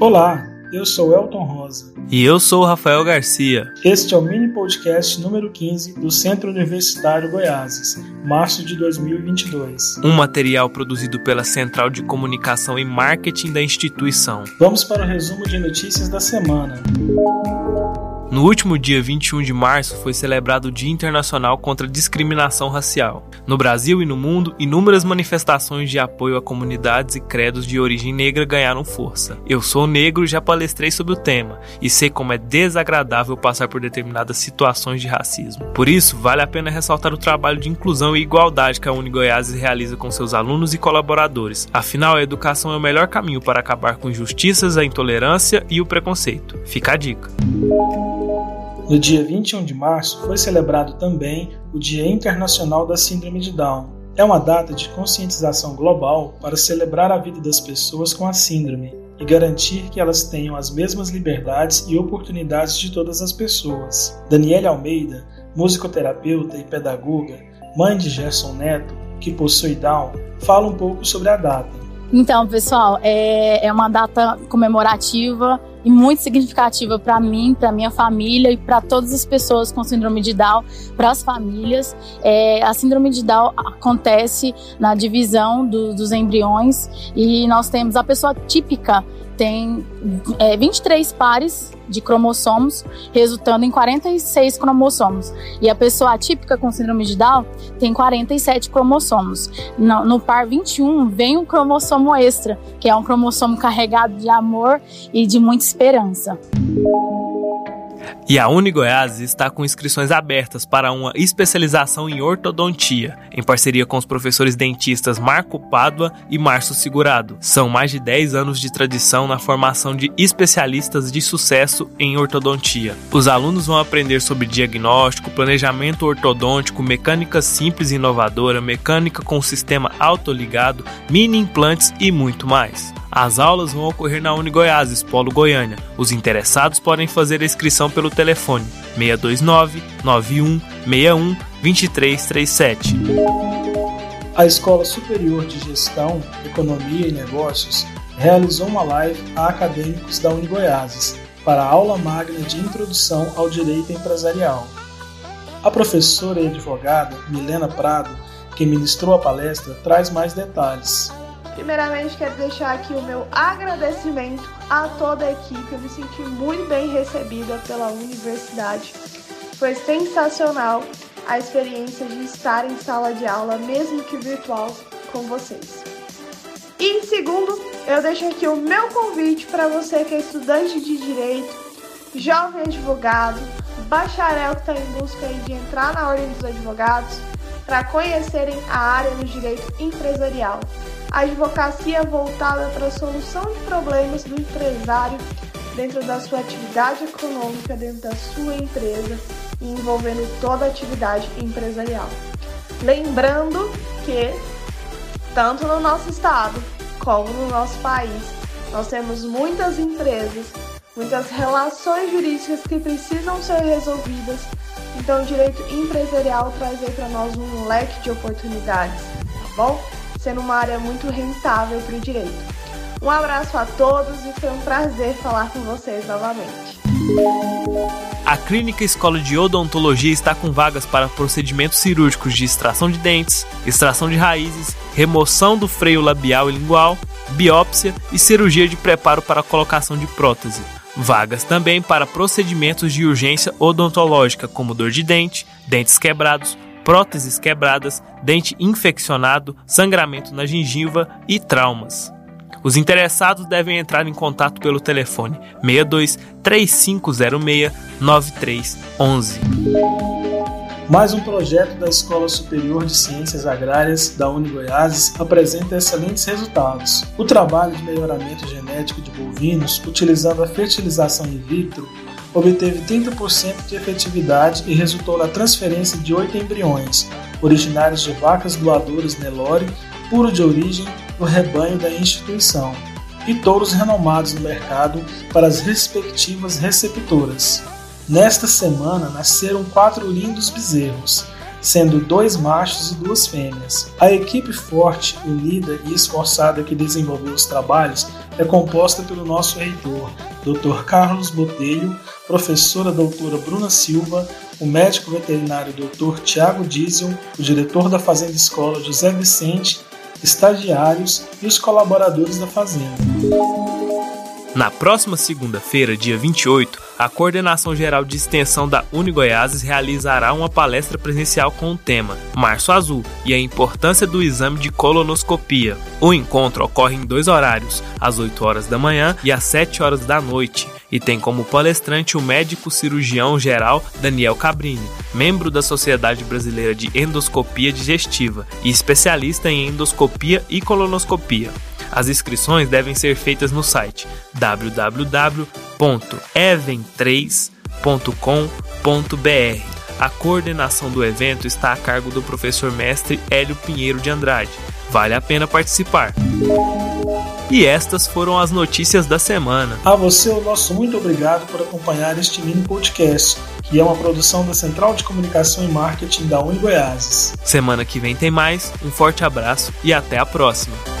Olá, eu sou Elton Rosa. E eu sou Rafael Garcia. Este é o mini podcast número 15 do Centro Universitário Goiáses, março de 2022. Um material produzido pela Central de Comunicação e Marketing da instituição. Vamos para o resumo de notícias da semana. No último dia 21 de março foi celebrado o Dia Internacional contra a Discriminação Racial. No Brasil e no mundo, inúmeras manifestações de apoio a comunidades e credos de origem negra ganharam força. Eu sou negro e já palestrei sobre o tema, e sei como é desagradável passar por determinadas situações de racismo. Por isso, vale a pena ressaltar o trabalho de inclusão e igualdade que a Uni Goiás realiza com seus alunos e colaboradores. Afinal, a educação é o melhor caminho para acabar com injustiças, a intolerância e o preconceito. Fica a dica. No dia 21 de março foi celebrado também o Dia Internacional da Síndrome de Down. É uma data de conscientização global para celebrar a vida das pessoas com a síndrome e garantir que elas tenham as mesmas liberdades e oportunidades de todas as pessoas. Daniela Almeida, musicoterapeuta e pedagoga, mãe de Gerson Neto, que possui Down, fala um pouco sobre a data. Então, pessoal, é, é uma data comemorativa e muito significativa para mim, para minha família e para todas as pessoas com síndrome de Down, para as famílias. É, a síndrome de Down acontece na divisão do, dos embriões e nós temos a pessoa típica tem é, 23 pares de cromossomos, resultando em 46 cromossomos. E a pessoa atípica com síndrome de Down tem 47 cromossomos. No, no par 21 vem um cromossomo extra, que é um cromossomo carregado de amor e de muita esperança. E a Uni Goiás está com inscrições abertas para uma especialização em ortodontia, em parceria com os professores dentistas Marco Pádua e Márcio Segurado. São mais de 10 anos de tradição na formação de especialistas de sucesso em ortodontia. Os alunos vão aprender sobre diagnóstico, planejamento ortodôntico, mecânica simples e inovadora, mecânica com sistema autoligado, mini implantes e muito mais. As aulas vão ocorrer na Uni Goiás, Polo Goiânia. Os interessados podem fazer a inscrição pelo telefone 629 91 61 2337. A Escola Superior de Gestão, Economia e Negócios realizou uma live a acadêmicos da Uni Goiás para a aula magna de Introdução ao Direito Empresarial. A professora e advogada Milena Prado, que ministrou a palestra, traz mais detalhes. Primeiramente, quero deixar aqui o meu agradecimento a toda a equipe. Eu me senti muito bem recebida pela universidade. Foi sensacional a experiência de estar em sala de aula, mesmo que virtual, com vocês. E segundo, eu deixo aqui o meu convite para você que é estudante de direito, jovem advogado, bacharel que está em busca de entrar na ordem dos advogados, para conhecerem a área do direito empresarial a advocacia voltada para a solução de problemas do empresário dentro da sua atividade econômica, dentro da sua empresa e envolvendo toda a atividade empresarial. Lembrando que, tanto no nosso estado como no nosso país, nós temos muitas empresas, muitas relações jurídicas que precisam ser resolvidas. Então, o direito empresarial traz aí para nós um leque de oportunidades, tá bom? sendo uma área muito rentável para o direito. Um abraço a todos e foi um prazer falar com vocês novamente. A Clínica Escola de Odontologia está com vagas para procedimentos cirúrgicos de extração de dentes, extração de raízes, remoção do freio labial e lingual, biópsia e cirurgia de preparo para a colocação de prótese. Vagas também para procedimentos de urgência odontológica, como dor de dente, dentes quebrados, próteses quebradas, dente infeccionado, sangramento na gengiva e traumas. Os interessados devem entrar em contato pelo telefone 62 3506 9311. Mais um projeto da Escola Superior de Ciências Agrárias da Uni Goiás apresenta excelentes resultados. O trabalho de melhoramento genético de bovinos utilizando a fertilização in vitro obteve 30% de efetividade e resultou na transferência de oito embriões, originários de vacas doadoras Nelore, puro de origem do rebanho da instituição, e touros renomados no mercado para as respectivas receptoras. Nesta semana nasceram quatro lindos bezerros, sendo dois machos e duas fêmeas. A equipe forte, unida e esforçada que desenvolveu os trabalhos é composta pelo nosso reitor, Dr. Carlos Botelho, professora doutora Bruna Silva, o médico veterinário Dr. Tiago Diesel, o diretor da Fazenda Escola José Vicente, estagiários e os colaboradores da fazenda. Na próxima segunda-feira, dia 28, a Coordenação Geral de Extensão da Unigoiases realizará uma palestra presencial com o tema Março Azul e a importância do exame de colonoscopia. O encontro ocorre em dois horários, às 8 horas da manhã e às 7 horas da noite, e tem como palestrante o médico cirurgião geral Daniel Cabrini, membro da Sociedade Brasileira de Endoscopia Digestiva e especialista em endoscopia e colonoscopia. As inscrições devem ser feitas no site www.even3.com.br. A coordenação do evento está a cargo do professor mestre Hélio Pinheiro de Andrade. Vale a pena participar. E estas foram as notícias da semana. A você, o nosso muito obrigado por acompanhar este mini podcast, que é uma produção da Central de Comunicação e Marketing da Uni Goiás. Semana que vem tem mais, um forte abraço e até a próxima.